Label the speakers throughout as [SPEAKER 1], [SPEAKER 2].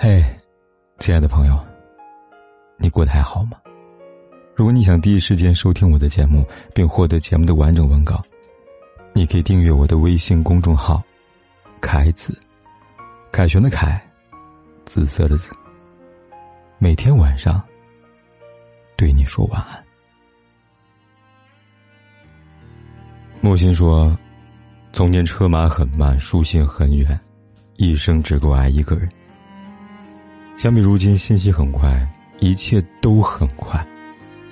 [SPEAKER 1] 嘿，亲爱的朋友，你过得还好吗？如果你想第一时间收听我的节目，并获得节目的完整文稿，你可以订阅我的微信公众号“凯子”，凯旋的凯，紫色的紫。每天晚上对你说晚安。木心说：“从前车马很慢，书信很远，一生只够爱一个人。”相比如今，信息很快，一切都很快，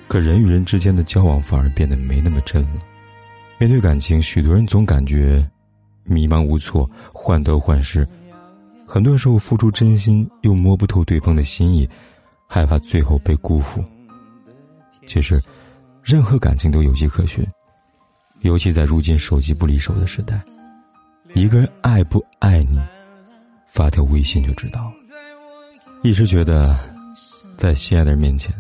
[SPEAKER 1] 可人与人之间的交往反而变得没那么真了。面对感情，许多人总感觉迷茫无措、患得患失。很多时候，付出真心又摸不透对方的心意，害怕最后被辜负。其实，任何感情都有迹可循，尤其在如今手机不离手的时代，一个人爱不爱你，发条微信就知道了。一直觉得，在心爱的人面前，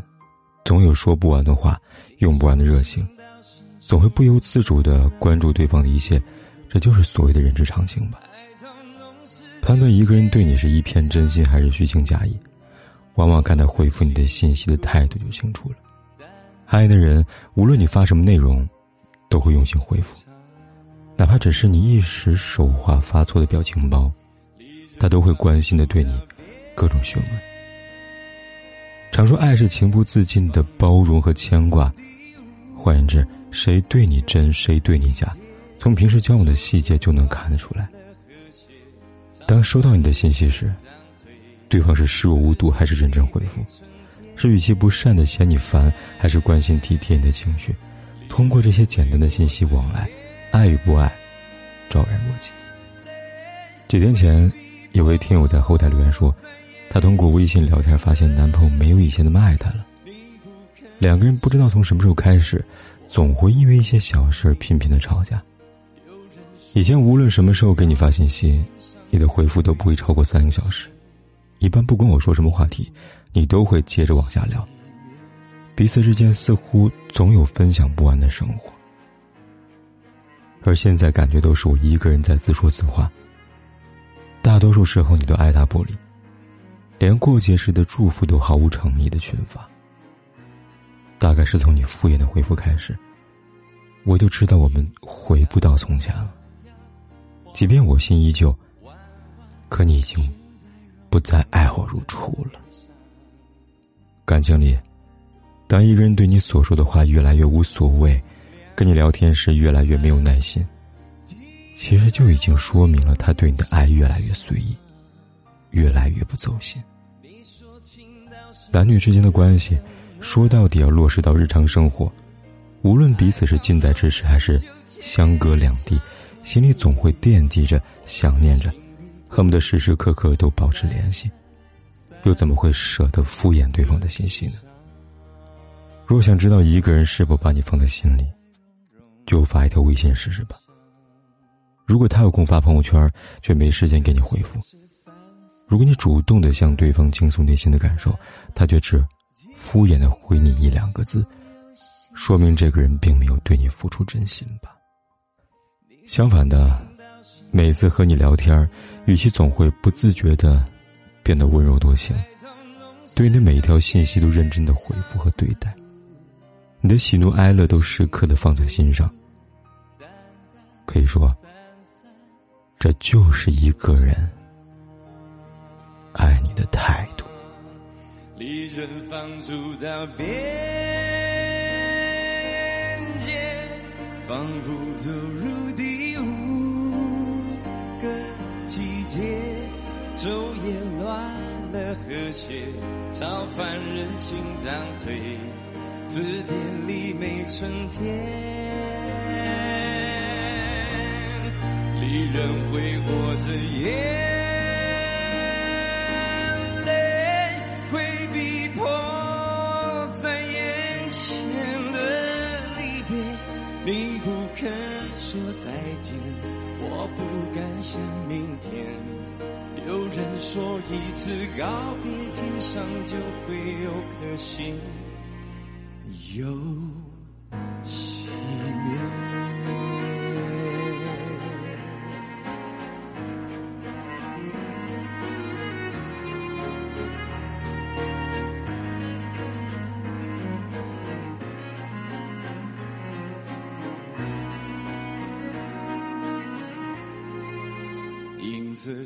[SPEAKER 1] 总有说不完的话，用不完的热情，总会不由自主的关注对方的一切，这就是所谓的人之常情吧。判断一个人对你是一片真心还是虚情假意，往往看他回复你的信息的态度就清楚了。爱的人，无论你发什么内容，都会用心回复，哪怕只是你一时手滑发错的表情包，他都会关心的对你。各种询问。常说爱是情不自禁的包容和牵挂，换言之，谁对你真，谁对你假，从平时交往的细节就能看得出来。当收到你的信息时，对方是视若无睹还是认真回复？是语气不善的嫌你烦，还是关心体贴你的情绪？通过这些简单的信息往来，爱与不爱，昭然若揭。几天前，有位听友在后台留言说。她通过微信聊天发现，男朋友没有以前那么爱她了。两个人不知道从什么时候开始，总会因为一些小事频频的吵架。以前无论什么时候给你发信息，你的回复都不会超过三个小时。一般不管我说什么话题，你都会接着往下聊。彼此之间似乎总有分享不完的生活。而现在感觉都是我一个人在自说自话。大多数时候你都爱答不理。连过节时的祝福都毫无诚意的群发。大概是从你敷衍的回复开始，我就知道我们回不到从前了。即便我心依旧，可你已经不再爱我如初了。感情里，当一个人对你所说的话越来越无所谓，跟你聊天时越来越没有耐心，其实就已经说明了他对你的爱越来越随意。越来越不走心。男女之间的关系，说到底要落实到日常生活。无论彼此是近在咫尺还是相隔两地，心里总会惦记着、想念着，恨不得时时刻刻都保持联系。又怎么会舍得敷衍对方的信息呢？若想知道一个人是否把你放在心里，就发一条微信试试吧。如果他有空发朋友圈，却没时间给你回复。如果你主动的向对方倾诉内心的感受，他却只敷衍的回你一两个字，说明这个人并没有对你付出真心吧。相反的，每次和你聊天，语气总会不自觉的变得温柔多情，对你的每一条信息都认真的回复和对待，你的喜怒哀乐都时刻的放在心上。可以说，这就是一个人。爱你的态度。离人放逐到边界，仿佛走入第五个季节，昼夜乱了和谐，超凡人心涨退，字典里没春天。离人挥霍着夜。不敢想明天。有人说一次告别，天上就会有颗星又熄灭。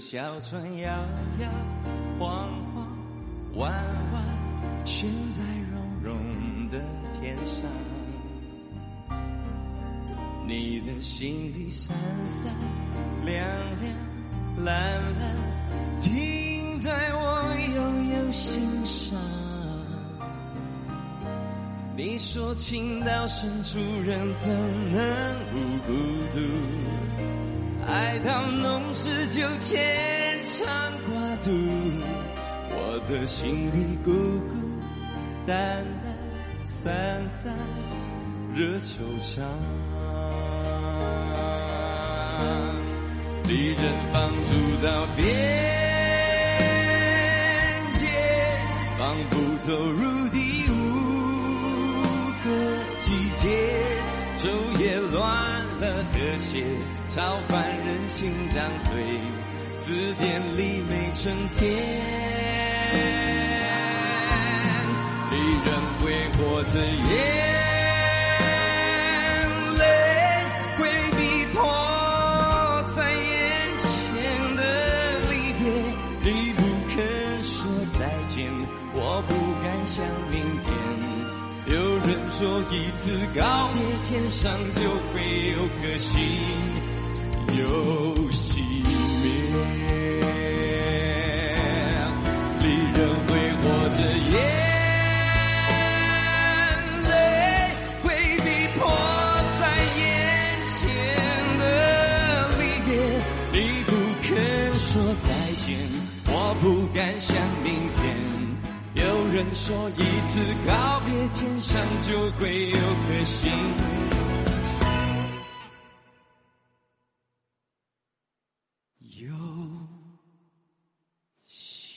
[SPEAKER 2] 小船摇摇晃晃，弯弯悬在绒绒的天上。你的心里闪闪亮亮蓝蓝，停在我悠悠心上。你说情到深处人怎能不孤独？爱到浓时就牵肠挂肚，我的心里孤孤单单散散惹惆怅。离人放逐到边界，仿佛走入第五个季节，昼夜乱了和谐。召唤人心长对，字典里没春天。离人挥霍着眼泪，回避迫在眼前的离别。你不肯说再见，我不敢想明天。有人说，一次告别，天上就会有颗星。又熄灭，离人挥霍着眼泪，回避迫在眼前的离别。你不肯说再见，我不敢想明天。有人说，一次告别，天上就会有颗星。